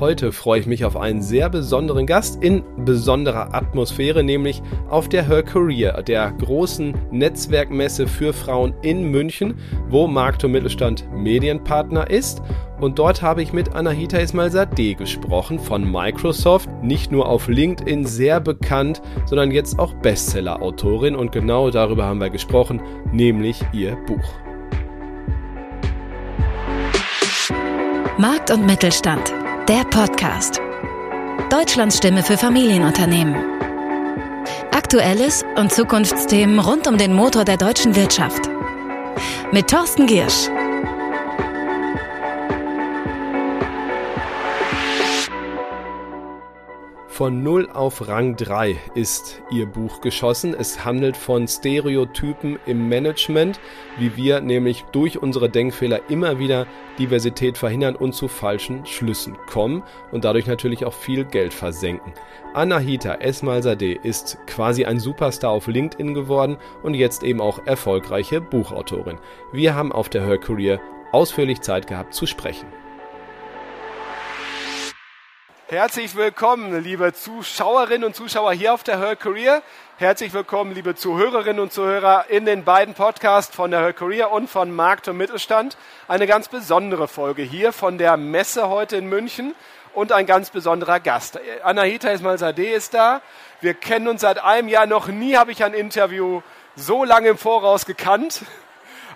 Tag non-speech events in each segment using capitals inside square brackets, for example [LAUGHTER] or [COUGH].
Heute freue ich mich auf einen sehr besonderen Gast in besonderer Atmosphäre, nämlich auf der Her Career, der großen Netzwerkmesse für Frauen in München, wo Markto Mittelstand Medienpartner ist. Und dort habe ich mit Anahita Ismail-Sadeh gesprochen von Microsoft, nicht nur auf LinkedIn sehr bekannt, sondern jetzt auch Bestseller-Autorin. Und genau darüber haben wir gesprochen, nämlich ihr Buch. Markt und Mittelstand der Podcast. Deutschlands Stimme für Familienunternehmen. Aktuelles und Zukunftsthemen rund um den Motor der deutschen Wirtschaft. Mit Thorsten Giersch. Von 0 auf Rang 3 ist ihr Buch geschossen. Es handelt von Stereotypen im Management, wie wir nämlich durch unsere Denkfehler immer wieder Diversität verhindern und zu falschen Schlüssen kommen und dadurch natürlich auch viel Geld versenken. Anahita Esmalzadeh ist quasi ein Superstar auf LinkedIn geworden und jetzt eben auch erfolgreiche Buchautorin. Wir haben auf der Her Career ausführlich Zeit gehabt zu sprechen. Herzlich willkommen, liebe Zuschauerinnen und Zuschauer hier auf der Her Career. Herzlich willkommen, liebe Zuhörerinnen und Zuhörer in den beiden Podcasts von der Her Career und von Markt und Mittelstand. Eine ganz besondere Folge hier von der Messe heute in München und ein ganz besonderer Gast. Anahita Ismail-Sadeh ist da. Wir kennen uns seit einem Jahr. Noch nie habe ich ein Interview so lange im Voraus gekannt.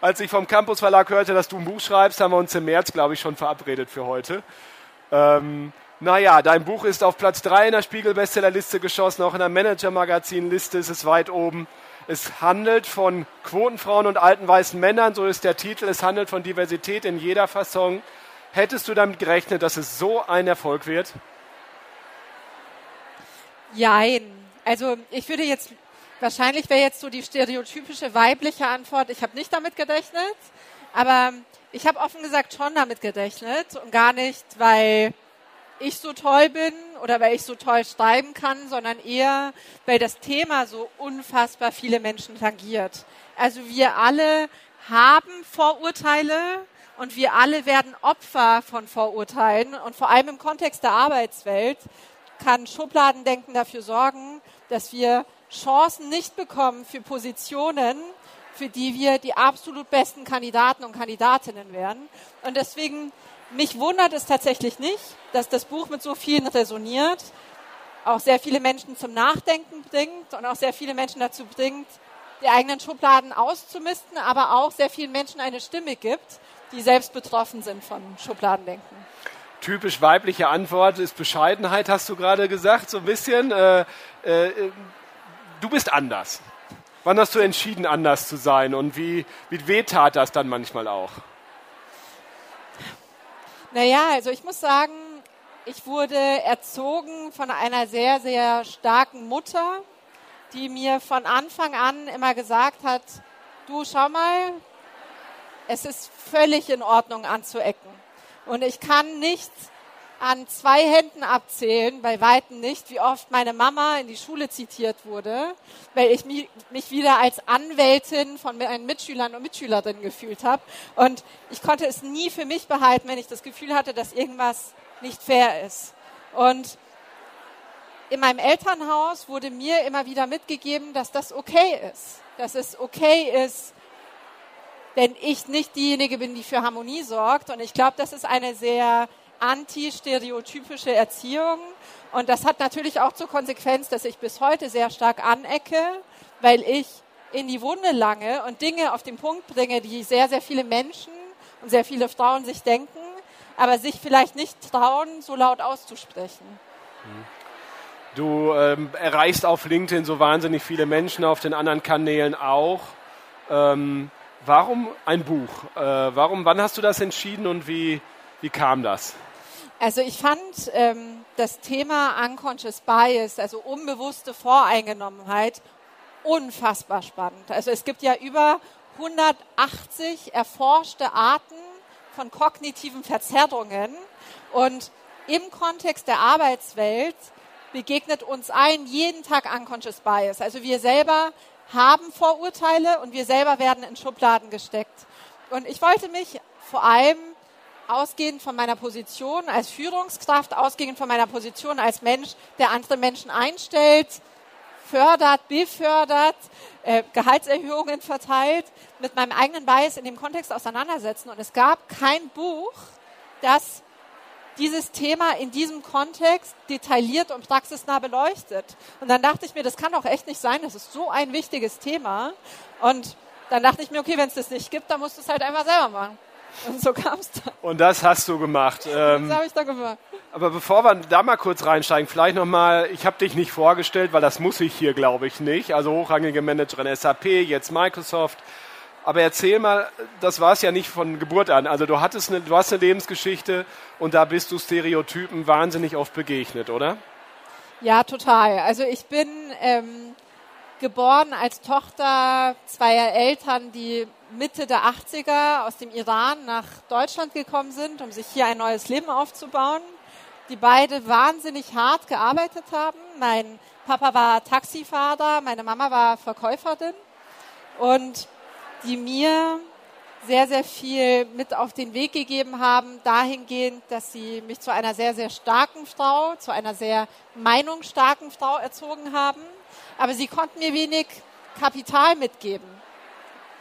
Als ich vom Campus Verlag hörte, dass du ein Buch schreibst, haben wir uns im März, glaube ich, schon verabredet für heute. Ähm, naja, dein Buch ist auf Platz 3 in der Spiegel-Bestsellerliste geschossen, auch in der Manager-Magazin-Liste ist es weit oben. Es handelt von Quotenfrauen und alten weißen Männern, so ist der Titel. Es handelt von Diversität in jeder Fassung. Hättest du damit gerechnet, dass es so ein Erfolg wird? Jein. Also ich würde jetzt, wahrscheinlich wäre jetzt so die stereotypische weibliche Antwort, ich habe nicht damit gerechnet, aber ich habe offen gesagt schon damit gerechnet und gar nicht, weil ich so toll bin oder weil ich so toll schreiben kann, sondern eher, weil das Thema so unfassbar viele Menschen tangiert. Also wir alle haben Vorurteile und wir alle werden Opfer von Vorurteilen und vor allem im Kontext der Arbeitswelt kann Schubladendenken dafür sorgen, dass wir Chancen nicht bekommen für Positionen, für die wir die absolut besten Kandidaten und Kandidatinnen wären. Und deswegen mich wundert es tatsächlich nicht, dass das Buch mit so vielen resoniert, auch sehr viele Menschen zum Nachdenken bringt und auch sehr viele Menschen dazu bringt, die eigenen Schubladen auszumisten, aber auch sehr vielen Menschen eine Stimme gibt, die selbst betroffen sind von Schubladendenken. Typisch weibliche Antwort ist Bescheidenheit, hast du gerade gesagt, so ein bisschen. Äh, äh, du bist anders. Wann hast du entschieden, anders zu sein und wie, wie weh tat das dann manchmal auch? Naja, also ich muss sagen, ich wurde erzogen von einer sehr, sehr starken Mutter, die mir von Anfang an immer gesagt hat, du schau mal, es ist völlig in Ordnung anzuecken. Und ich kann nicht an zwei Händen abzählen, bei Weitem nicht, wie oft meine Mama in die Schule zitiert wurde, weil ich mich wieder als Anwältin von meinen Mitschülern und Mitschülerinnen gefühlt habe. Und ich konnte es nie für mich behalten, wenn ich das Gefühl hatte, dass irgendwas nicht fair ist. Und in meinem Elternhaus wurde mir immer wieder mitgegeben, dass das okay ist. Dass es okay ist, wenn ich nicht diejenige bin, die für Harmonie sorgt. Und ich glaube, das ist eine sehr antistereotypische Erziehung. Und das hat natürlich auch zur Konsequenz, dass ich bis heute sehr stark anecke, weil ich in die Wunde lange und Dinge auf den Punkt bringe, die sehr, sehr viele Menschen und sehr viele Frauen sich denken, aber sich vielleicht nicht trauen, so laut auszusprechen. Du ähm, erreichst auf LinkedIn so wahnsinnig viele Menschen, auf den anderen Kanälen auch. Ähm, warum ein Buch? Äh, warum, wann hast du das entschieden und wie, wie kam das? Also ich fand ähm, das Thema Unconscious Bias, also unbewusste Voreingenommenheit, unfassbar spannend. Also es gibt ja über 180 erforschte Arten von kognitiven Verzerrungen und im Kontext der Arbeitswelt begegnet uns allen jeden Tag Unconscious Bias. Also wir selber haben Vorurteile und wir selber werden in Schubladen gesteckt. Und ich wollte mich vor allem ausgehend von meiner Position als Führungskraft, ausgehend von meiner Position als Mensch, der andere Menschen einstellt, fördert, befördert, äh, Gehaltserhöhungen verteilt, mit meinem eigenen Bias in dem Kontext auseinandersetzen. Und es gab kein Buch, das dieses Thema in diesem Kontext detailliert und praxisnah beleuchtet. Und dann dachte ich mir, das kann doch echt nicht sein, das ist so ein wichtiges Thema. Und dann dachte ich mir, okay, wenn es das nicht gibt, dann musst du es halt einfach selber machen. Und so kam es dann. Und das hast du gemacht. [LAUGHS] Ähm, das habe ich da gemacht. Aber bevor wir da mal kurz reinsteigen, vielleicht nochmal, ich habe dich nicht vorgestellt, weil das muss ich hier, glaube ich, nicht. Also hochrangige Managerin SAP, jetzt Microsoft. Aber erzähl mal, das war es ja nicht von Geburt an. Also du hattest eine, du hast eine Lebensgeschichte und da bist du Stereotypen wahnsinnig oft begegnet, oder? Ja, total. Also ich bin ähm, geboren als Tochter zweier Eltern, die Mitte der 80er aus dem Iran nach Deutschland gekommen sind, um sich hier ein neues Leben aufzubauen. Die beide wahnsinnig hart gearbeitet haben. Mein Papa war Taxifahrer, meine Mama war Verkäuferin. Und die mir sehr, sehr viel mit auf den Weg gegeben haben, dahingehend, dass sie mich zu einer sehr, sehr starken Frau, zu einer sehr meinungsstarken Frau erzogen haben. Aber sie konnten mir wenig Kapital mitgeben.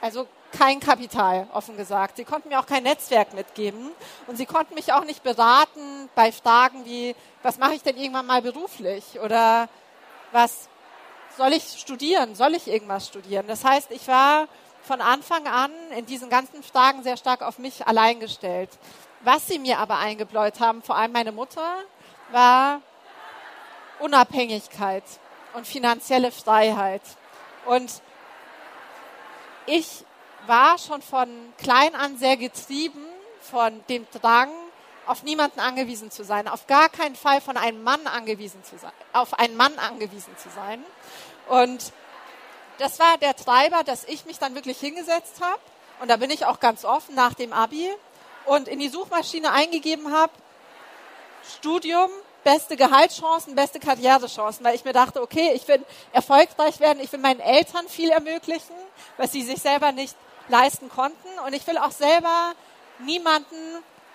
Also kein Kapital, offen gesagt. Sie konnten mir auch kein Netzwerk mitgeben. Und sie konnten mich auch nicht beraten bei Fragen wie, was mache ich denn irgendwann mal beruflich? Oder was soll ich studieren? Soll ich irgendwas studieren? Das heißt, ich war von Anfang an in diesen ganzen Fragen sehr stark auf mich allein gestellt. Was sie mir aber eingebläut haben, vor allem meine Mutter, war Unabhängigkeit und finanzielle Freiheit. Und ich war schon von klein an sehr getrieben von dem Drang, auf niemanden angewiesen zu sein, auf gar keinen Fall von einem Mann angewiesen zu sein, auf einen Mann angewiesen zu sein. Und das war der Treiber, dass ich mich dann wirklich hingesetzt habe. Und da bin ich auch ganz offen nach dem Abi und in die Suchmaschine eingegeben habe, Studium, beste Gehaltschancen, beste Karrierechancen, weil ich mir dachte, okay, ich will erfolgreich werden, ich will meinen Eltern viel ermöglichen, was sie sich selber nicht leisten konnten und ich will auch selber niemanden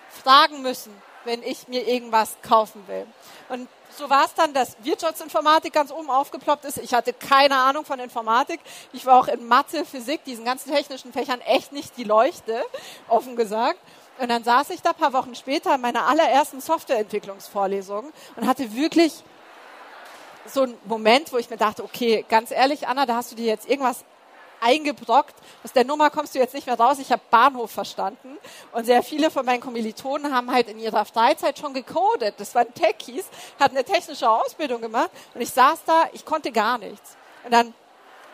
fragen müssen, wenn ich mir irgendwas kaufen will. Und so war es dann, dass Wirtschaftsinformatik ganz oben aufgeploppt ist. Ich hatte keine Ahnung von Informatik. Ich war auch in Mathe, Physik, diesen ganzen technischen Fächern echt nicht die Leuchte, offen gesagt. Und dann saß ich da paar Wochen später in meiner allerersten Softwareentwicklungsvorlesung und hatte wirklich so einen Moment, wo ich mir dachte, okay, ganz ehrlich, Anna, da hast du dir jetzt irgendwas eingebrockt. Aus der Nummer kommst du jetzt nicht mehr raus. Ich habe Bahnhof verstanden. Und sehr viele von meinen Kommilitonen haben halt in ihrer Freizeit schon gecodet. Das waren Techies, hatten eine technische Ausbildung gemacht. Und ich saß da, ich konnte gar nichts. Und dann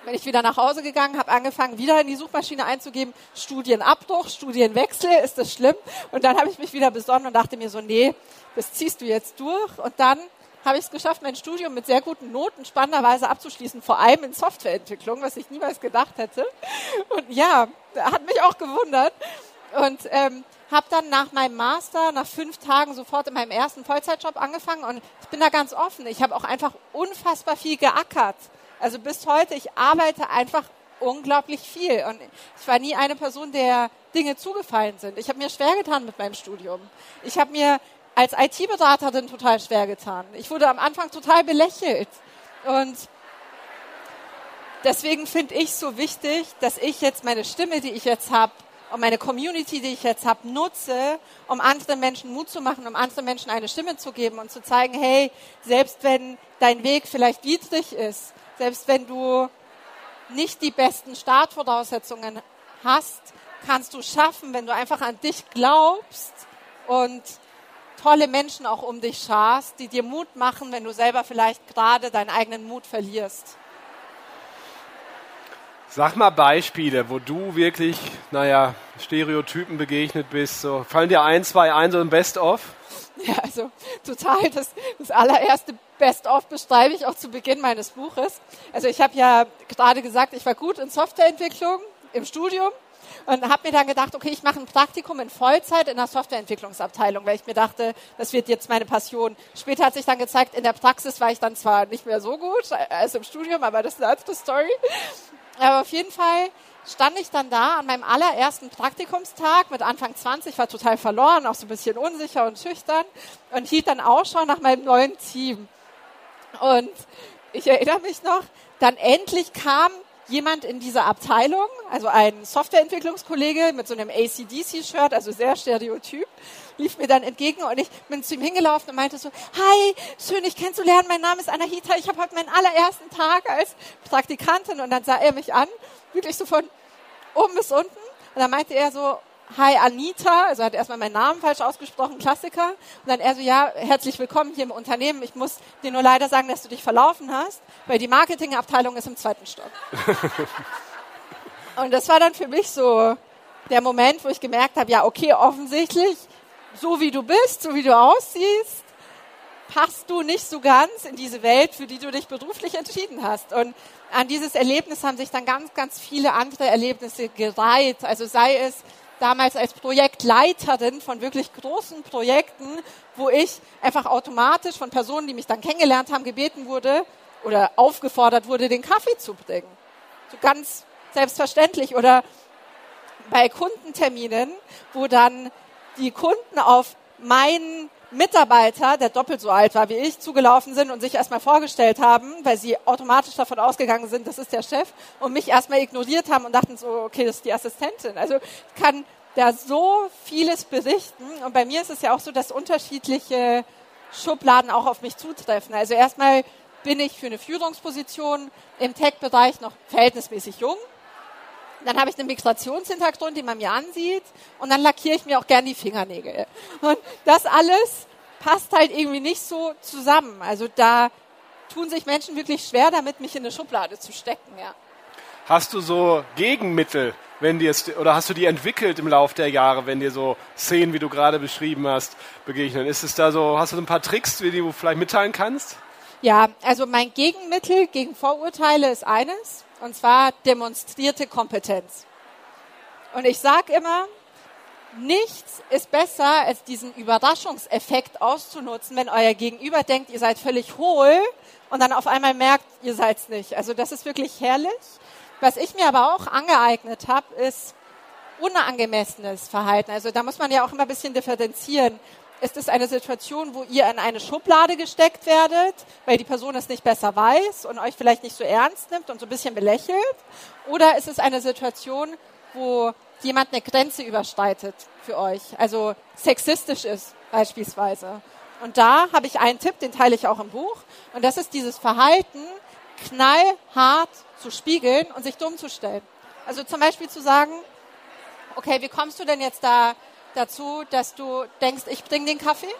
bin ich wieder nach Hause gegangen, habe angefangen, wieder in die Suchmaschine einzugeben, Studienabbruch, Studienwechsel, ist das schlimm? Und dann habe ich mich wieder besonnen und dachte mir so, nee, das ziehst du jetzt durch. Und dann habe ich es geschafft, mein Studium mit sehr guten Noten spannenderweise abzuschließen, vor allem in Softwareentwicklung, was ich niemals gedacht hätte. Und ja, hat mich auch gewundert. Und ähm, habe dann nach meinem Master, nach fünf Tagen sofort in meinem ersten Vollzeitjob angefangen und ich bin da ganz offen. Ich habe auch einfach unfassbar viel geackert. Also bis heute, ich arbeite einfach unglaublich viel und ich war nie eine Person, der Dinge zugefallen sind. Ich habe mir schwer getan mit meinem Studium. Ich habe mir als IT-Beraterin total schwer getan. Ich wurde am Anfang total belächelt. Und deswegen finde ich so wichtig, dass ich jetzt meine Stimme, die ich jetzt habe, und meine Community, die ich jetzt habe, nutze, um anderen Menschen Mut zu machen, um anderen Menschen eine Stimme zu geben und zu zeigen, hey, selbst wenn dein Weg vielleicht widrig ist, selbst wenn du nicht die besten Startvoraussetzungen hast, kannst du schaffen, wenn du einfach an dich glaubst und tolle Menschen auch um dich scharst, die dir Mut machen, wenn du selber vielleicht gerade deinen eigenen Mut verlierst. Sag mal Beispiele, wo du wirklich, naja, Stereotypen begegnet bist. So, fallen dir ein, zwei ein, so ein Best-of? Ja, also total. Das, das allererste Best-of beschreibe ich auch zu Beginn meines Buches. Also ich habe ja gerade gesagt, ich war gut in Softwareentwicklung im Studium und habe mir dann gedacht, okay, ich mache ein Praktikum in Vollzeit in der Softwareentwicklungsabteilung, weil ich mir dachte, das wird jetzt meine Passion. Später hat sich dann gezeigt, in der Praxis war ich dann zwar nicht mehr so gut als im Studium, aber das ist eine andere Story. Aber auf jeden Fall stand ich dann da an meinem allerersten Praktikumstag mit Anfang 20, war total verloren, auch so ein bisschen unsicher und schüchtern und hielt dann Ausschau nach meinem neuen Team. Und ich erinnere mich noch, dann endlich kam jemand in diese Abteilung, also ein Softwareentwicklungskollege mit so einem ACDC-Shirt, also sehr stereotyp, lief mir dann entgegen und ich bin zu ihm hingelaufen und meinte so, hi, schön dich kennenzulernen, mein Name ist Anahita, ich habe heute meinen allerersten Tag als Praktikantin. Und dann sah er mich an, wirklich so von oben bis unten. Und dann meinte er so, Hi Anita, also hat erstmal meinen Namen falsch ausgesprochen, Klassiker. Und dann er so, ja, herzlich willkommen hier im Unternehmen. Ich muss dir nur leider sagen, dass du dich verlaufen hast, weil die Marketingabteilung ist im zweiten Stock. [LAUGHS] und das war dann für mich so der Moment, wo ich gemerkt habe, ja, okay, offensichtlich, so wie du bist, so wie du aussiehst, passt du nicht so ganz in diese Welt, für die du dich beruflich entschieden hast. Und an dieses Erlebnis haben sich dann ganz, ganz viele andere Erlebnisse gereiht. Also sei es damals als Projektleiterin von wirklich großen Projekten, wo ich einfach automatisch von Personen, die mich dann kennengelernt haben, gebeten wurde oder aufgefordert wurde, den Kaffee zu bringen. So ganz selbstverständlich. Oder bei Kundenterminen, wo dann die Kunden auf meinen Mitarbeiter, der doppelt so alt war wie ich, zugelaufen sind und sich erstmal vorgestellt haben, weil sie automatisch davon ausgegangen sind, das ist der Chef, und mich erstmal ignoriert haben und dachten so, okay, das ist die Assistentin. Also kann da so vieles berichten. Und bei mir ist es ja auch so, dass unterschiedliche Schubladen auch auf mich zutreffen. Also erstmal bin ich für eine Führungsposition im Tech-Bereich noch verhältnismäßig jung. Dann habe ich einen Migrationshintergrund, den man mir ansieht. Und dann lackiere ich mir auch gern die Fingernägel. Und das alles passt halt irgendwie nicht so zusammen. Also da tun sich Menschen wirklich schwer damit, mich in eine Schublade zu stecken. Ja. Hast du so Gegenmittel, wenn dir oder hast du die entwickelt im Laufe der Jahre, wenn dir so Szenen, wie du gerade beschrieben hast, begegnen? Ist es da so, hast du so ein paar Tricks, die du vielleicht mitteilen kannst? Ja, also mein Gegenmittel gegen Vorurteile ist eines und zwar demonstrierte Kompetenz. Und ich sage immer, nichts ist besser, als diesen Überraschungseffekt auszunutzen, wenn euer Gegenüber denkt, ihr seid völlig hohl und dann auf einmal merkt, ihr seid es nicht. Also das ist wirklich herrlich. Was ich mir aber auch angeeignet habe, ist unangemessenes Verhalten. Also da muss man ja auch immer ein bisschen differenzieren ist es eine Situation, wo ihr in eine Schublade gesteckt werdet, weil die Person es nicht besser weiß und euch vielleicht nicht so ernst nimmt und so ein bisschen belächelt? Oder ist es eine Situation, wo jemand eine Grenze überschreitet für euch, also sexistisch ist beispielsweise? Und da habe ich einen Tipp, den teile ich auch im Buch. Und das ist dieses Verhalten, knallhart zu spiegeln und sich dumm zu stellen. Also zum Beispiel zu sagen, okay, wie kommst du denn jetzt da dazu, dass du denkst, ich bringe den Kaffee?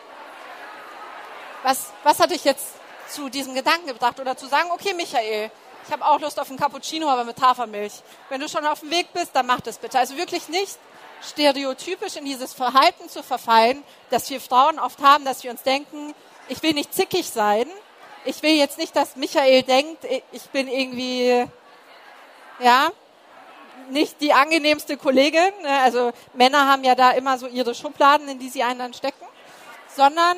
Was, was hat dich jetzt zu diesem Gedanken gebracht? Oder zu sagen, okay, Michael, ich habe auch Lust auf einen Cappuccino, aber mit Hafermilch. Wenn du schon auf dem Weg bist, dann mach das bitte. Also wirklich nicht stereotypisch in dieses Verhalten zu verfallen, dass wir Frauen oft haben, dass wir uns denken, ich will nicht zickig sein. Ich will jetzt nicht, dass Michael denkt, ich bin irgendwie, ja, nicht die angenehmste Kollegin. Ne? Also Männer haben ja da immer so ihre Schubladen, in die sie einen dann stecken, sondern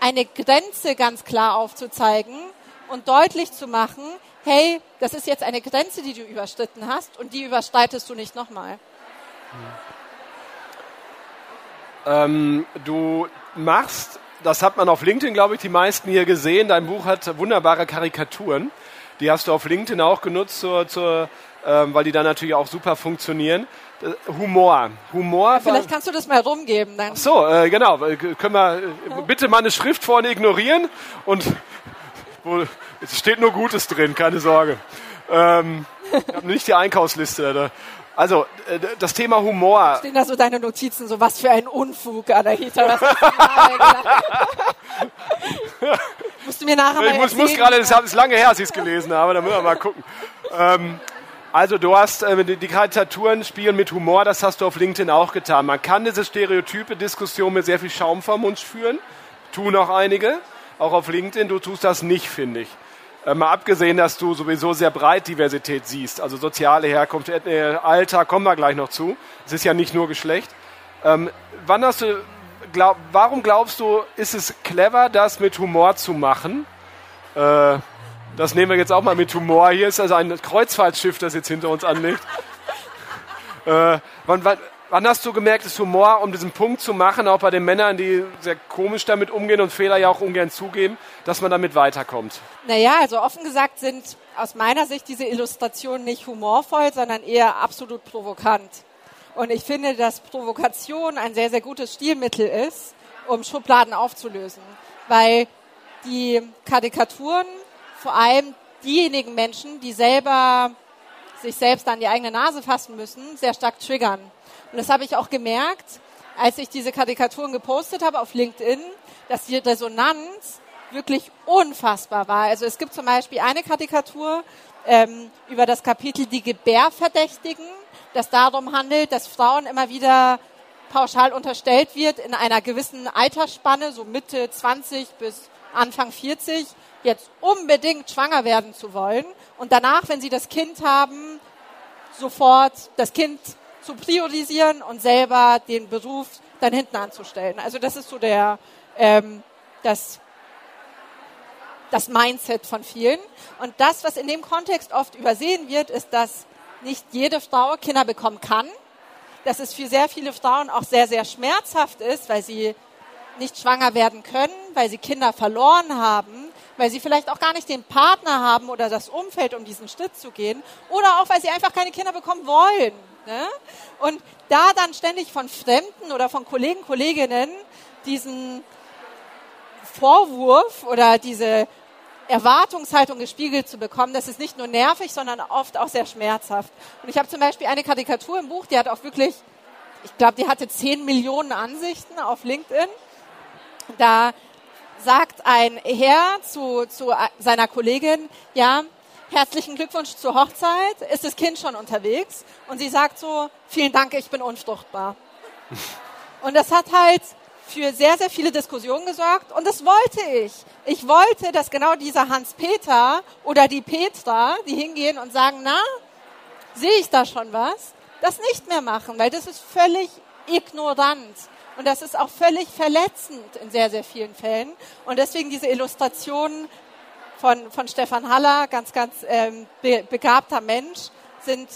eine Grenze ganz klar aufzuzeigen und deutlich zu machen, hey, das ist jetzt eine Grenze, die du überschritten hast und die überschreitest du nicht nochmal. Ähm, du machst, das hat man auf LinkedIn, glaube ich, die meisten hier gesehen, dein Buch hat wunderbare Karikaturen. Die hast du auf LinkedIn auch genutzt zur, zur weil die dann natürlich auch super funktionieren. Äh, Humor. Humor. Vielleicht kannst du das mal rumgeben. Dann. Ach so, äh, genau. Äh, können wir ja. bitte meine Schrift vorne ignorieren und [LAUGHS] es steht nur Gutes drin, keine Sorge. Ähm, ich habe nicht die Einkaufsliste. Also, äh, das Thema Humor. Stehen da so deine Notizen, so was für ein Unfug, Anahita. [LAUGHS] [LAUGHS] Musst du mir nachher mal Ich muss, muss gerade, das ist lange her, als ich es gelesen habe, da müssen wir mal gucken. Ähm, also du hast äh, die Karikaturen spielen mit Humor, das hast du auf LinkedIn auch getan. Man kann diese stereotype Diskussion mit sehr viel Schaum vom Mund führen, tun auch einige, auch auf LinkedIn. Du tust das nicht, finde ich. Äh, mal abgesehen, dass du sowieso sehr breit Diversität siehst, also soziale Herkunft, äh, Alter, kommen wir gleich noch zu. Es ist ja nicht nur Geschlecht. Ähm, wann hast du, glaub, warum glaubst du, ist es clever, das mit Humor zu machen? Äh, Das nehmen wir jetzt auch mal mit Humor. Hier ist also ein Kreuzfahrtschiff, das jetzt hinter uns anlegt. äh, wann, wann, wann, hast du gemerkt, dass Humor, um diesen Punkt zu machen, auch bei den Männern, die sehr komisch damit umgehen und Fehler ja auch ungern zugeben, dass man damit weiterkommt? Naja, also offen gesagt sind aus meiner Sicht diese Illustrationen nicht humorvoll, sondern eher absolut provokant. Und ich finde, dass Provokation ein sehr, sehr gutes Stilmittel ist, um Schubladen aufzulösen. Weil die Karikaturen vor allem diejenigen Menschen, die selber sich selbst an die eigene Nase fassen müssen, sehr stark triggern. Und das habe ich auch gemerkt, als ich diese Karikaturen gepostet habe auf LinkedIn, dass die Resonanz wirklich unfassbar war. Also es gibt zum Beispiel eine Karikatur ähm, über das Kapitel Die Gebärverdächtigen das darum handelt, dass Frauen immer wieder pauschal unterstellt wird, in einer gewissen Altersspanne, so Mitte 20 bis Anfang 40, jetzt unbedingt schwanger werden zu wollen und danach, wenn sie das Kind haben, sofort das Kind zu priorisieren und selber den Beruf dann hinten anzustellen. Also das ist so der ähm, das das Mindset von vielen. Und das, was in dem Kontext oft übersehen wird, ist, dass nicht jede Frau Kinder bekommen kann, dass es für sehr viele Frauen auch sehr, sehr schmerzhaft ist, weil sie nicht schwanger werden können, weil sie Kinder verloren haben, weil sie vielleicht auch gar nicht den Partner haben oder das Umfeld, um diesen Schritt zu gehen, oder auch weil sie einfach keine Kinder bekommen wollen. Ne? Und da dann ständig von Fremden oder von Kollegen, Kolleginnen diesen Vorwurf oder diese Erwartungshaltung gespiegelt zu bekommen, das ist nicht nur nervig, sondern oft auch sehr schmerzhaft. Und ich habe zum Beispiel eine Karikatur im Buch, die hat auch wirklich, ich glaube, die hatte 10 Millionen Ansichten auf LinkedIn. Da sagt ein Herr zu, zu seiner Kollegin, ja, herzlichen Glückwunsch zur Hochzeit, ist das Kind schon unterwegs? Und sie sagt so, vielen Dank, ich bin unfruchtbar. [LAUGHS] Und das hat halt für sehr, sehr viele Diskussionen gesorgt und das wollte ich. Ich wollte, dass genau dieser Hans-Peter oder die Petra, die hingehen und sagen, na, sehe ich da schon was, das nicht mehr machen, weil das ist völlig ignorant. Und das ist auch völlig verletzend in sehr, sehr vielen Fällen. Und deswegen diese Illustrationen von, von Stefan Haller, ganz, ganz ähm, be begabter Mensch, sind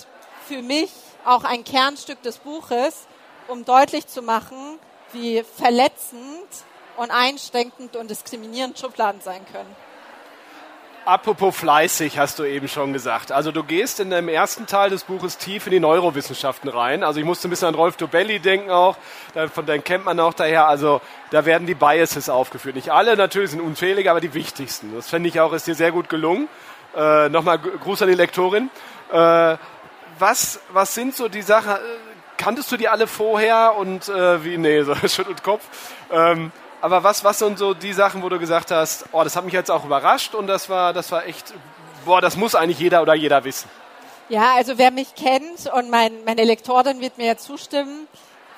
für mich auch ein Kernstück des Buches, um deutlich zu machen, wie verletzend und einschränkend und diskriminierend Schubladen sein können. Apropos fleißig, hast du eben schon gesagt. Also du gehst in dem ersten Teil des Buches tief in die Neurowissenschaften rein. Also ich musste ein bisschen an Rolf Dobelli denken auch, von dem kennt man auch daher. Also da werden die Biases aufgeführt. Nicht alle natürlich sind unfähig, aber die wichtigsten. Das finde ich auch, ist dir sehr gut gelungen. Äh, Nochmal Gruß an die Lektorin. Äh, was, was sind so die Sachen, kanntest du die alle vorher und äh, wie, nee, [LAUGHS] so schüttelt Kopf. Ähm, aber was, was sind so die Sachen, wo du gesagt hast, oh, das hat mich jetzt auch überrascht und das war, das war echt, boah, das muss eigentlich jeder oder jeder wissen. Ja, also wer mich kennt und mein, meine Lektorin wird mir ja zustimmen,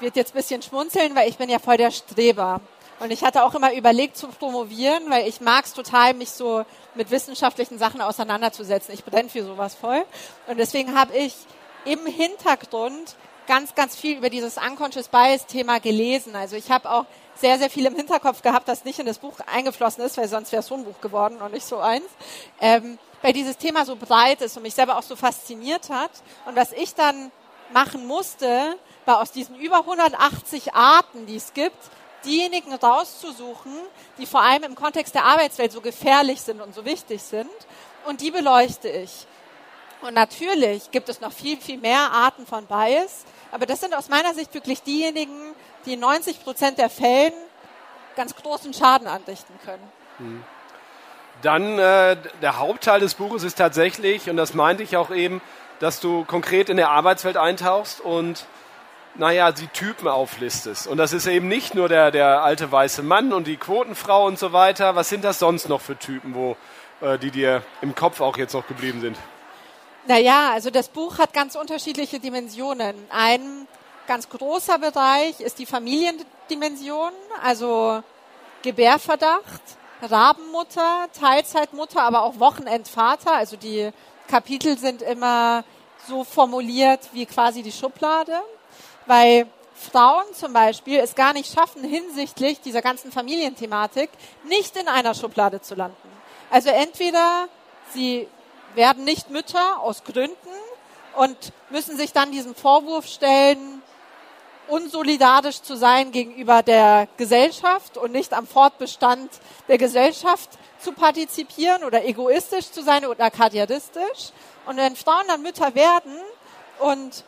wird jetzt ein bisschen schmunzeln, weil ich bin ja voll der Streber. Und ich hatte auch immer überlegt zu promovieren, weil ich mag es total, mich so mit wissenschaftlichen Sachen auseinanderzusetzen. Ich brenne für sowas voll. Und deswegen habe ich im Hintergrund ganz, ganz viel über dieses Unconscious Bias Thema gelesen. Also ich habe auch sehr, sehr viel im Hinterkopf gehabt, das nicht in das Buch eingeflossen ist, weil sonst wäre es so ein Buch geworden und nicht so eins. Ähm, weil dieses Thema so breit ist und mich selber auch so fasziniert hat. Und was ich dann machen musste, war aus diesen über 180 Arten, die es gibt, diejenigen rauszusuchen, die vor allem im Kontext der Arbeitswelt so gefährlich sind und so wichtig sind. Und die beleuchte ich. Und natürlich gibt es noch viel, viel mehr Arten von Bias, aber das sind aus meiner Sicht wirklich diejenigen, die in 90 Prozent der Fällen ganz großen Schaden anrichten können. Hm. Dann äh, der Hauptteil des Buches ist tatsächlich, und das meinte ich auch eben, dass du konkret in der Arbeitswelt eintauchst und naja, die Typen auflistest. Und das ist eben nicht nur der, der alte weiße Mann und die Quotenfrau und so weiter. Was sind das sonst noch für Typen, wo, äh, die dir im Kopf auch jetzt noch geblieben sind? Naja, also das Buch hat ganz unterschiedliche Dimensionen. Ein ganz großer Bereich ist die Familiendimension, also Gebärverdacht, Rabenmutter, Teilzeitmutter, aber auch Wochenendvater. Also die Kapitel sind immer so formuliert wie quasi die Schublade, weil Frauen zum Beispiel es gar nicht schaffen, hinsichtlich dieser ganzen Familienthematik nicht in einer Schublade zu landen. Also entweder sie werden nicht Mütter aus Gründen und müssen sich dann diesen Vorwurf stellen, unsolidarisch zu sein gegenüber der Gesellschaft und nicht am Fortbestand der Gesellschaft zu partizipieren oder egoistisch zu sein oder karrieristisch. Und wenn Frauen dann Mütter werden und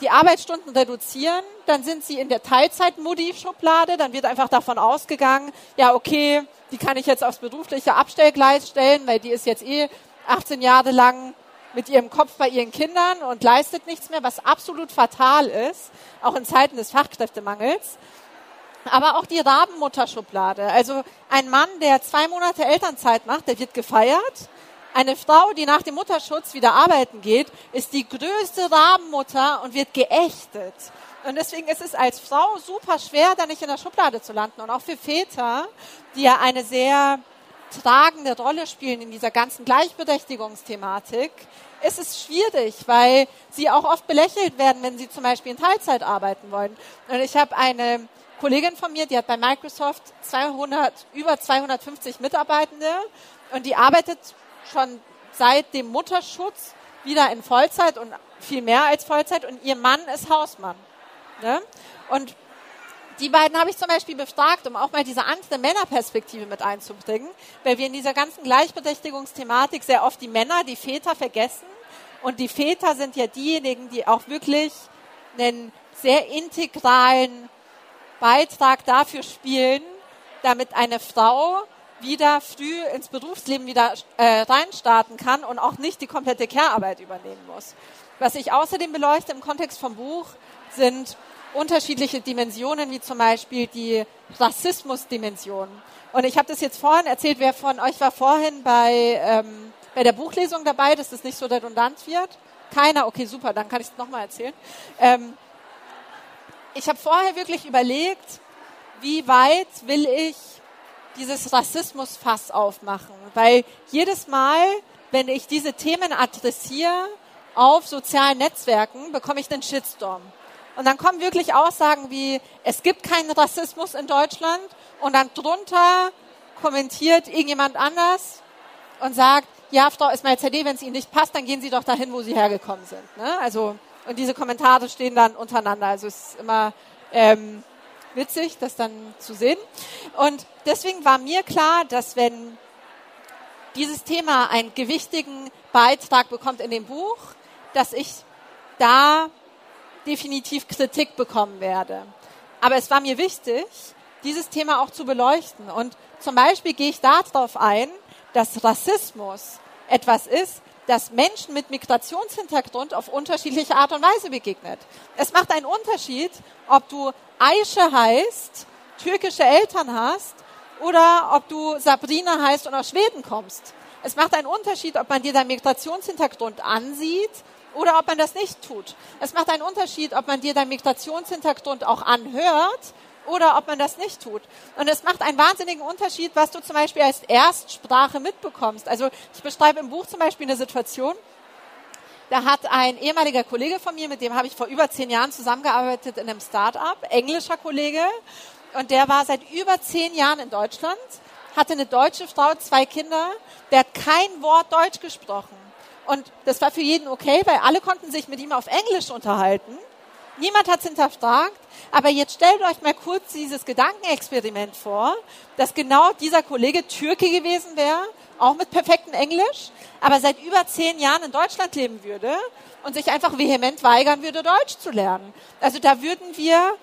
die Arbeitsstunden reduzieren, dann sind sie in der Teilzeit-Mudi-Schublade, dann wird einfach davon ausgegangen, ja okay, die kann ich jetzt aufs berufliche Abstellgleis stellen, weil die ist jetzt eh 18 Jahre lang mit ihrem Kopf bei ihren Kindern und leistet nichts mehr, was absolut fatal ist, auch in Zeiten des Fachkräftemangels. Aber auch die Rabenmutterschublade. Also ein Mann, der zwei Monate Elternzeit macht, der wird gefeiert. Eine Frau, die nach dem Mutterschutz wieder arbeiten geht, ist die größte Rabenmutter und wird geächtet. Und deswegen ist es als Frau super schwer, da nicht in der Schublade zu landen. Und auch für Väter, die ja eine sehr tragende Rolle spielen in dieser ganzen Gleichberechtigungsthematik, ist es schwierig, weil sie auch oft belächelt werden, wenn sie zum Beispiel in Teilzeit arbeiten wollen. Und ich habe eine Kollegin von mir, die hat bei Microsoft 200, über 250 Mitarbeitende und die arbeitet schon seit dem Mutterschutz wieder in Vollzeit und viel mehr als Vollzeit und ihr Mann ist Hausmann. Ne? Und die beiden habe ich zum Beispiel befragt, um auch mal diese andere Männerperspektive mit einzubringen, weil wir in dieser ganzen Gleichberechtigungsthematik sehr oft die Männer, die Väter vergessen. Und die Väter sind ja diejenigen, die auch wirklich einen sehr integralen Beitrag dafür spielen, damit eine Frau wieder früh ins Berufsleben wieder äh, reinstarten kann und auch nicht die komplette Care-Arbeit übernehmen muss. Was ich außerdem beleuchte im Kontext vom Buch sind unterschiedliche Dimensionen, wie zum Beispiel die Rassismusdimension. Und ich habe das jetzt vorhin erzählt, wer von euch war vorhin bei, ähm, bei der Buchlesung dabei, dass das nicht so redundant wird? Keiner? Okay, super, dann kann ich es nochmal erzählen. Ähm, ich habe vorher wirklich überlegt, wie weit will ich dieses Rassismusfass aufmachen? Weil jedes Mal, wenn ich diese Themen adressiere auf sozialen Netzwerken, bekomme ich einen Shitstorm. Und dann kommen wirklich Aussagen wie, es gibt keinen Rassismus in Deutschland und dann drunter kommentiert irgendjemand anders und sagt, ja, Frau Ismail CD, wenn es Ihnen nicht passt, dann gehen Sie doch dahin, wo Sie hergekommen sind. Ne? Also, und diese Kommentare stehen dann untereinander. Also es ist immer ähm, witzig, das dann zu sehen. Und deswegen war mir klar, dass wenn dieses Thema einen gewichtigen Beitrag bekommt in dem Buch, dass ich da definitiv Kritik bekommen werde. Aber es war mir wichtig, dieses Thema auch zu beleuchten. Und zum Beispiel gehe ich darauf ein, dass Rassismus etwas ist, das Menschen mit Migrationshintergrund auf unterschiedliche Art und Weise begegnet. Es macht einen Unterschied, ob du Aische heißt, türkische Eltern hast oder ob du Sabrina heißt und aus Schweden kommst. Es macht einen Unterschied, ob man dir deinen Migrationshintergrund ansieht oder ob man das nicht tut. Es macht einen Unterschied, ob man dir deinen Migrationshintergrund auch anhört oder ob man das nicht tut. Und es macht einen wahnsinnigen Unterschied, was du zum Beispiel als Erstsprache mitbekommst. Also ich beschreibe im Buch zum Beispiel eine Situation, da hat ein ehemaliger Kollege von mir, mit dem habe ich vor über zehn Jahren zusammengearbeitet in einem Start-up, englischer Kollege, und der war seit über zehn Jahren in Deutschland, hatte eine deutsche Frau, zwei Kinder, der hat kein Wort Deutsch gesprochen. Und das war für jeden okay, weil alle konnten sich mit ihm auf Englisch unterhalten. Niemand hat es hinterfragt. Aber jetzt stellt euch mal kurz dieses Gedankenexperiment vor, dass genau dieser Kollege Türke gewesen wäre, auch mit perfektem Englisch, aber seit über zehn Jahren in Deutschland leben würde und sich einfach vehement weigern würde, Deutsch zu lernen. Also da würden wir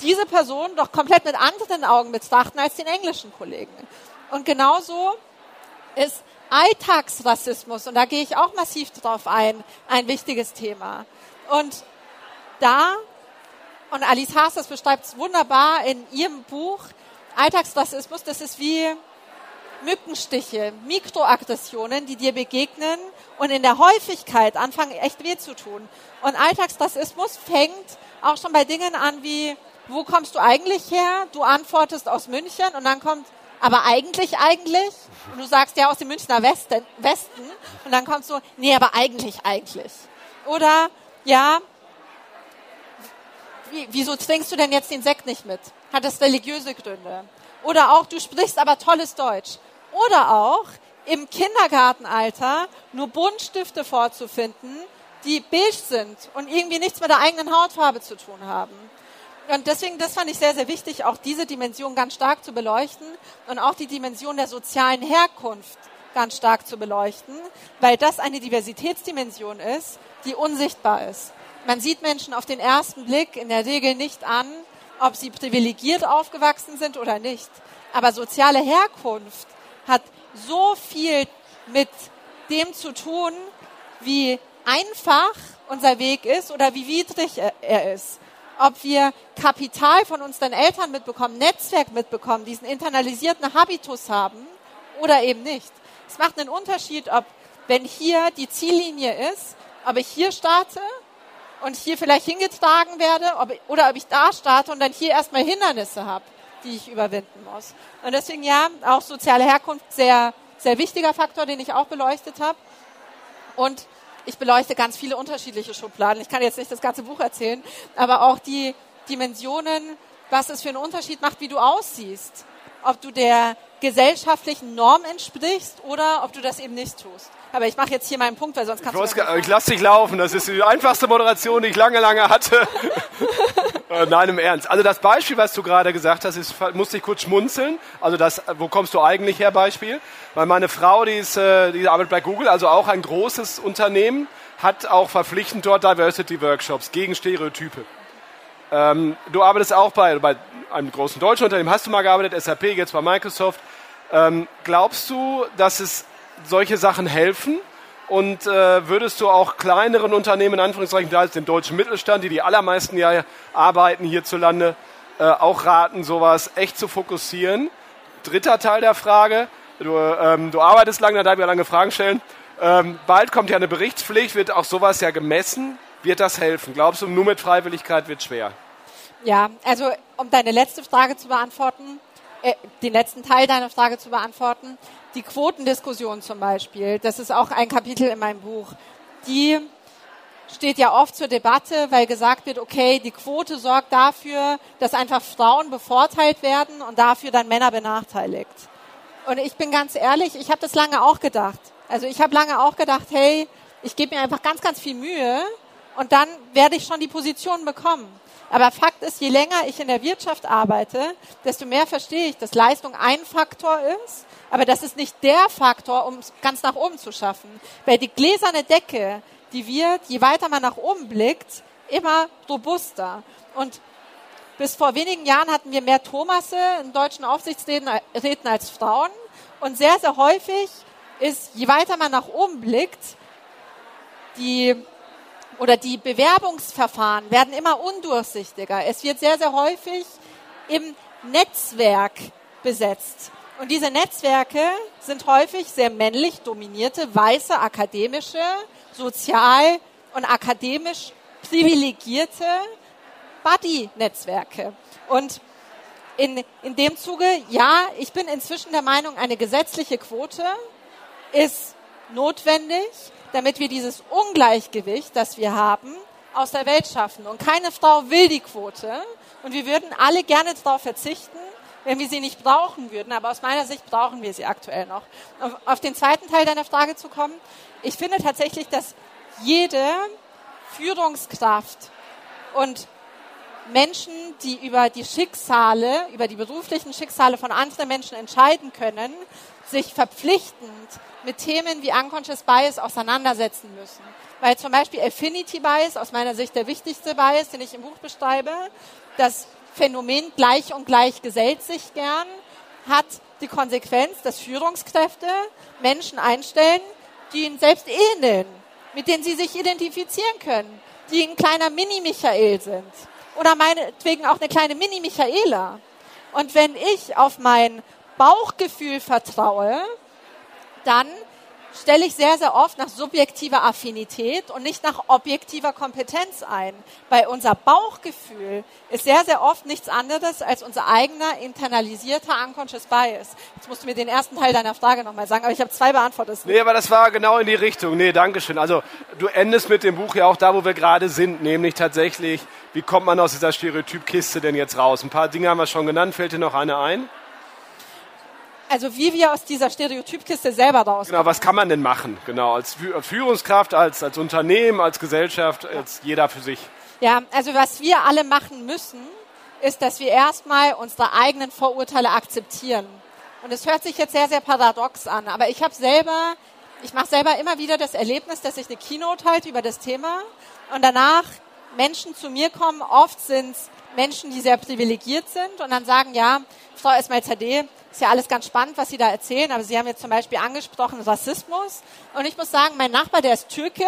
diese Person doch komplett mit anderen Augen betrachten als den englischen Kollegen. Und genauso ist Alltagsrassismus, und da gehe ich auch massiv drauf ein, ein wichtiges Thema. Und da, und Alice Haas, das beschreibt es wunderbar in ihrem Buch, Alltagsrassismus, das ist wie Mückenstiche, Mikroaggressionen, die dir begegnen und in der Häufigkeit anfangen echt weh zu tun. Und Alltagsrassismus fängt auch schon bei Dingen an wie, wo kommst du eigentlich her? Du antwortest aus München und dann kommt, aber eigentlich, eigentlich. Und du sagst ja aus dem Münchner Westen, Westen. Und dann kommst du, nee, aber eigentlich, eigentlich. Oder, ja, wieso trinkst du denn jetzt den Sekt nicht mit? Hat das religiöse Gründe? Oder auch, du sprichst aber tolles Deutsch. Oder auch, im Kindergartenalter nur Buntstifte vorzufinden, die beige sind und irgendwie nichts mit der eigenen Hautfarbe zu tun haben. Und deswegen, das fand ich sehr, sehr wichtig, auch diese Dimension ganz stark zu beleuchten und auch die Dimension der sozialen Herkunft ganz stark zu beleuchten, weil das eine Diversitätsdimension ist, die unsichtbar ist. Man sieht Menschen auf den ersten Blick in der Regel nicht an, ob sie privilegiert aufgewachsen sind oder nicht. Aber soziale Herkunft hat so viel mit dem zu tun, wie einfach unser Weg ist oder wie widrig er ist. Ob wir Kapital von unseren Eltern mitbekommen, Netzwerk mitbekommen, diesen internalisierten Habitus haben oder eben nicht. Es macht einen Unterschied, ob, wenn hier die Ziellinie ist, ob ich hier starte und hier vielleicht hingetragen werde ob, oder ob ich da starte und dann hier erstmal Hindernisse habe, die ich überwinden muss. Und deswegen ja, auch soziale Herkunft sehr, sehr wichtiger Faktor, den ich auch beleuchtet habe. Und ich beleuchte ganz viele unterschiedliche Schubladen. Ich kann jetzt nicht das ganze Buch erzählen, aber auch die Dimensionen, was es für einen Unterschied macht, wie du aussiehst. Ob du der gesellschaftlichen Norm entsprichst oder ob du das eben nicht tust. Aber ich mache jetzt hier meinen Punkt, weil sonst kannst ich du. Ich lasse dich laufen. Das ist die einfachste Moderation, die ich lange, lange hatte. [LAUGHS] Äh, nein, im Ernst. Also das Beispiel, was du gerade gesagt hast, ist, musste ich kurz schmunzeln. Also das, wo kommst du eigentlich her, Beispiel? Weil meine Frau, die ist, äh, die arbeitet bei Google, also auch ein großes Unternehmen, hat auch verpflichtend dort Diversity Workshops gegen Stereotype. Ähm, du arbeitest auch bei, bei einem großen deutschen Unternehmen, hast du mal gearbeitet, SAP, jetzt bei Microsoft. Ähm, glaubst du, dass es solche Sachen helfen? Und äh, würdest du auch kleineren Unternehmen, in Anführungszeichen, da ist den deutschen Mittelstand, die die allermeisten ja arbeiten hierzulande, äh, auch raten, sowas echt zu fokussieren? Dritter Teil der Frage. Du, ähm, du arbeitest lange, da darf ich ja lange Fragen stellen. Ähm, bald kommt ja eine Berichtspflicht, wird auch sowas ja gemessen. Wird das helfen? Glaubst du, nur mit Freiwilligkeit wird schwer? Ja, also um deine letzte Frage zu beantworten, äh, den letzten Teil deiner Frage zu beantworten, die Quotendiskussion zum Beispiel, das ist auch ein Kapitel in meinem Buch, die steht ja oft zur Debatte, weil gesagt wird, okay, die Quote sorgt dafür, dass einfach Frauen bevorteilt werden und dafür dann Männer benachteiligt. Und ich bin ganz ehrlich, ich habe das lange auch gedacht. Also ich habe lange auch gedacht, hey, ich gebe mir einfach ganz, ganz viel Mühe und dann werde ich schon die Position bekommen. Aber Fakt ist, je länger ich in der Wirtschaft arbeite, desto mehr verstehe ich, dass Leistung ein Faktor ist, aber das ist nicht der Faktor, um es ganz nach oben zu schaffen. Weil die gläserne Decke, die wird, je weiter man nach oben blickt, immer robuster. Und bis vor wenigen Jahren hatten wir mehr Thomasse in deutschen Aufsichtsräten als Frauen. Und sehr, sehr häufig ist, je weiter man nach oben blickt, die oder die Bewerbungsverfahren werden immer undurchsichtiger. Es wird sehr, sehr häufig im Netzwerk besetzt. Und diese Netzwerke sind häufig sehr männlich dominierte, weiße, akademische, sozial und akademisch privilegierte Buddy-Netzwerke. Und in, in dem Zuge, ja, ich bin inzwischen der Meinung, eine gesetzliche Quote ist notwendig, damit wir dieses Ungleichgewicht, das wir haben, aus der Welt schaffen. Und keine Frau will die Quote. Und wir würden alle gerne darauf verzichten, wenn wir sie nicht brauchen würden. Aber aus meiner Sicht brauchen wir sie aktuell noch. Auf den zweiten Teil deiner Frage zu kommen. Ich finde tatsächlich, dass jede Führungskraft und Menschen, die über die Schicksale, über die beruflichen Schicksale von anderen Menschen entscheiden können, sich verpflichtend mit Themen wie Unconscious Bias auseinandersetzen müssen. Weil zum Beispiel Affinity Bias, aus meiner Sicht der wichtigste Bias, den ich im Buch beschreibe, das Phänomen gleich und gleich gesellt sich gern, hat die Konsequenz, dass Führungskräfte Menschen einstellen, die ihnen selbst ähneln, mit denen sie sich identifizieren können, die ein kleiner Mini-Michael sind oder meinetwegen auch eine kleine Mini-Michaela. Und wenn ich auf mein Bauchgefühl vertraue, dann stelle ich sehr, sehr oft nach subjektiver Affinität und nicht nach objektiver Kompetenz ein. Weil unser Bauchgefühl ist sehr, sehr oft nichts anderes als unser eigener internalisierter unconscious bias. Jetzt musst du mir den ersten Teil deiner Frage nochmal sagen, aber ich habe zwei beantwortet. Nee, aber das war genau in die Richtung. Nee, danke schön. Also du endest mit dem Buch ja auch da, wo wir gerade sind, nämlich tatsächlich, wie kommt man aus dieser Stereotypkiste denn jetzt raus? Ein paar Dinge haben wir schon genannt. Fällt dir noch eine ein? Also wie wir aus dieser Stereotypkiste selber rauskommen. Genau, was kann man denn machen? Genau, als Führungskraft, als, als Unternehmen, als Gesellschaft, als jeder für sich. Ja, also was wir alle machen müssen, ist, dass wir erstmal unsere eigenen Vorurteile akzeptieren. Und es hört sich jetzt sehr, sehr paradox an, aber ich habe selber, ich mache selber immer wieder das Erlebnis, dass ich eine Keynote halte über das Thema und danach Menschen zu mir kommen. Oft sind es Menschen, die sehr privilegiert sind und dann sagen, ja, Frau Esmail Zadeh, ist ja alles ganz spannend, was Sie da erzählen, aber Sie haben jetzt zum Beispiel angesprochen Rassismus. Und ich muss sagen, mein Nachbar, der ist Türke,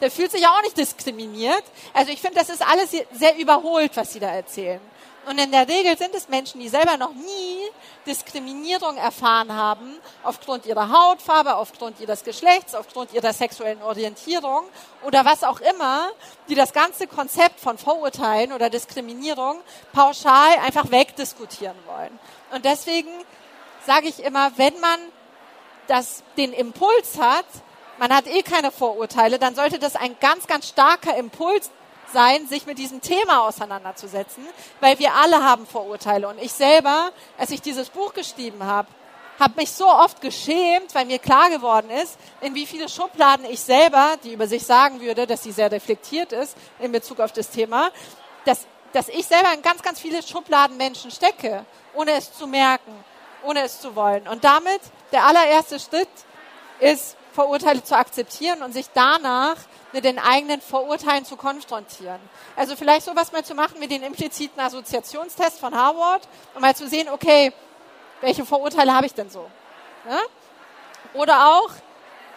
der fühlt sich auch nicht diskriminiert. Also ich finde, das ist alles sehr überholt, was Sie da erzählen. Und in der Regel sind es Menschen, die selber noch nie Diskriminierung erfahren haben, aufgrund ihrer Hautfarbe, aufgrund ihres Geschlechts, aufgrund ihrer sexuellen Orientierung oder was auch immer, die das ganze Konzept von Vorurteilen oder Diskriminierung pauschal einfach wegdiskutieren wollen. Und deswegen sage ich immer, wenn man das, den Impuls hat, man hat eh keine Vorurteile, dann sollte das ein ganz, ganz starker Impuls sein, sich mit diesem Thema auseinanderzusetzen, weil wir alle haben Vorurteile. Und ich selber, als ich dieses Buch geschrieben habe, habe mich so oft geschämt, weil mir klar geworden ist, in wie viele Schubladen ich selber, die über sich sagen würde, dass sie sehr reflektiert ist in Bezug auf das Thema, dass, dass ich selber in ganz, ganz viele Schubladen Menschen stecke, ohne es zu merken, ohne es zu wollen. Und damit der allererste Schritt ist, Vorurteile zu akzeptieren und sich danach mit den eigenen Vorurteilen zu konfrontieren. Also vielleicht sowas mal zu machen wie den impliziten Assoziationstest von Harvard und mal zu sehen, okay, welche Vorurteile habe ich denn so? Ja? Oder auch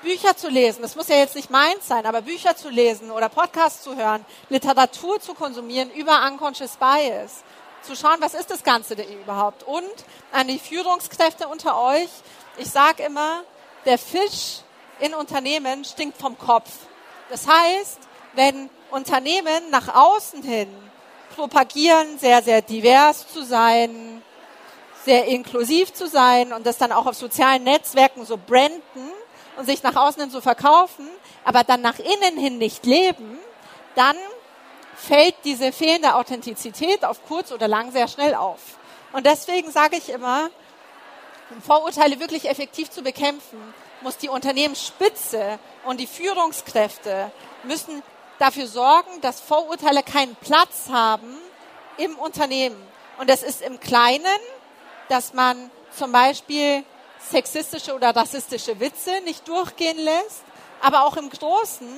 Bücher zu lesen. Das muss ja jetzt nicht meins sein, aber Bücher zu lesen oder Podcasts zu hören, Literatur zu konsumieren über Unconscious Bias. Zu schauen, was ist das Ganze denn überhaupt? Und an die Führungskräfte unter euch, ich sage immer, der Fisch in Unternehmen stinkt vom Kopf. Das heißt, wenn Unternehmen nach außen hin propagieren, sehr, sehr divers zu sein, sehr inklusiv zu sein und das dann auch auf sozialen Netzwerken so branden und sich nach außen hin so verkaufen, aber dann nach innen hin nicht leben, dann fällt diese fehlende Authentizität auf kurz oder lang sehr schnell auf. Und deswegen sage ich immer, um Vorurteile wirklich effektiv zu bekämpfen, muss die Unternehmensspitze und die Führungskräfte müssen dafür sorgen, dass Vorurteile keinen Platz haben im Unternehmen. Und das ist im Kleinen, dass man zum Beispiel sexistische oder rassistische Witze nicht durchgehen lässt, aber auch im Großen,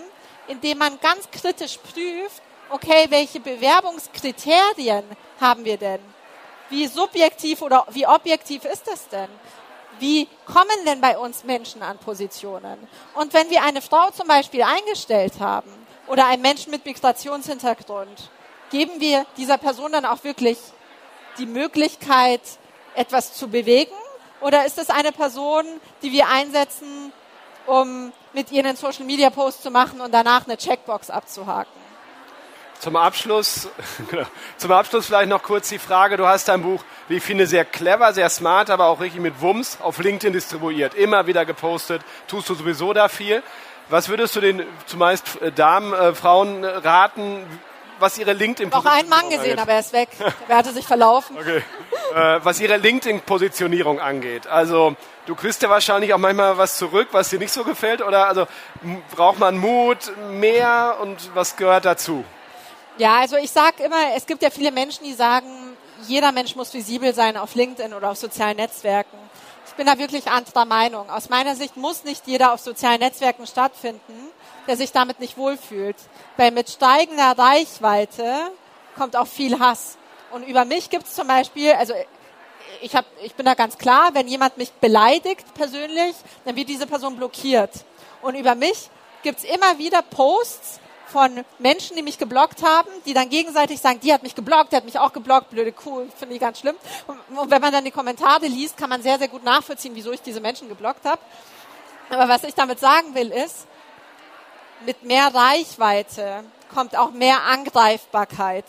indem man ganz kritisch prüft, okay, welche Bewerbungskriterien haben wir denn? Wie subjektiv oder wie objektiv ist das denn? Wie kommen denn bei uns Menschen an Positionen? Und wenn wir eine Frau zum Beispiel eingestellt haben oder einen Menschen mit Migrationshintergrund, geben wir dieser Person dann auch wirklich die Möglichkeit, etwas zu bewegen? Oder ist es eine Person, die wir einsetzen, um mit ihr einen Social Media Post zu machen und danach eine Checkbox abzuhaken? Zum Abschluss, [LAUGHS] genau, zum Abschluss vielleicht noch kurz die Frage, du hast dein Buch, wie ich finde, sehr clever, sehr smart, aber auch richtig mit Wumms auf LinkedIn distribuiert, immer wieder gepostet, tust du sowieso da viel. Was würdest du den zumeist äh, Damen, äh, Frauen raten, was ihre linkedin Noch einen Mann gesehen, angeht? aber er ist weg. Er hatte sich verlaufen. Okay. Äh, was ihre LinkedIn-Positionierung angeht. Also du kriegst ja wahrscheinlich auch manchmal was zurück, was dir nicht so gefällt, oder also braucht man Mut, mehr und was gehört dazu? Ja, also ich sage immer, es gibt ja viele Menschen, die sagen, jeder Mensch muss visibel sein auf LinkedIn oder auf sozialen Netzwerken. Ich bin da wirklich anderer Meinung. Aus meiner Sicht muss nicht jeder auf sozialen Netzwerken stattfinden, der sich damit nicht wohlfühlt. Weil mit steigender Reichweite kommt auch viel Hass. Und über mich gibt es zum Beispiel, also ich, hab, ich bin da ganz klar, wenn jemand mich beleidigt persönlich, dann wird diese Person blockiert. Und über mich gibt es immer wieder Posts, von Menschen, die mich geblockt haben, die dann gegenseitig sagen, die hat mich geblockt, der hat mich auch geblockt, blöde Kuh, finde ich ganz schlimm. Und wenn man dann die Kommentare liest, kann man sehr, sehr gut nachvollziehen, wieso ich diese Menschen geblockt habe. Aber was ich damit sagen will, ist, mit mehr Reichweite kommt auch mehr Angreifbarkeit.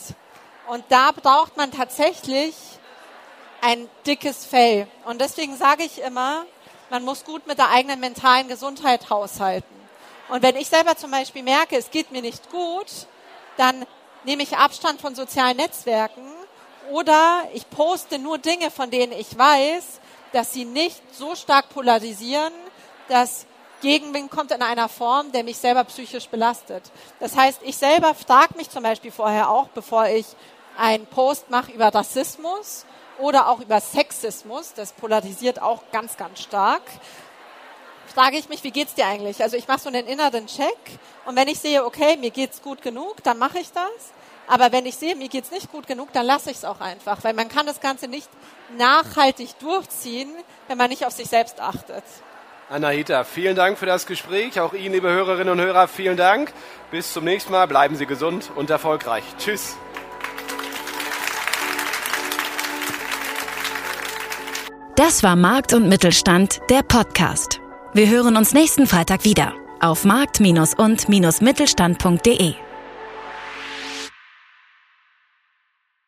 Und da braucht man tatsächlich ein dickes Fell. Und deswegen sage ich immer, man muss gut mit der eigenen mentalen Gesundheit haushalten. Und wenn ich selber zum Beispiel merke, es geht mir nicht gut, dann nehme ich Abstand von sozialen Netzwerken oder ich poste nur Dinge, von denen ich weiß, dass sie nicht so stark polarisieren, dass Gegenwind kommt in einer Form, der mich selber psychisch belastet. Das heißt, ich selber frage mich zum Beispiel vorher auch, bevor ich einen Post mache über Rassismus oder auch über Sexismus, das polarisiert auch ganz, ganz stark, frage ich mich, wie geht's dir eigentlich? Also ich mache so einen inneren Check und wenn ich sehe, okay, mir geht's gut genug, dann mache ich das. Aber wenn ich sehe, mir geht's nicht gut genug, dann lasse ich es auch einfach, weil man kann das Ganze nicht nachhaltig durchziehen, wenn man nicht auf sich selbst achtet. Anahita, vielen Dank für das Gespräch. Auch Ihnen, liebe Hörerinnen und Hörer, vielen Dank. Bis zum nächsten Mal. Bleiben Sie gesund und erfolgreich. Tschüss. Das war Markt und Mittelstand, der Podcast. Wir hören uns nächsten Freitag wieder auf markt- und-mittelstand.de.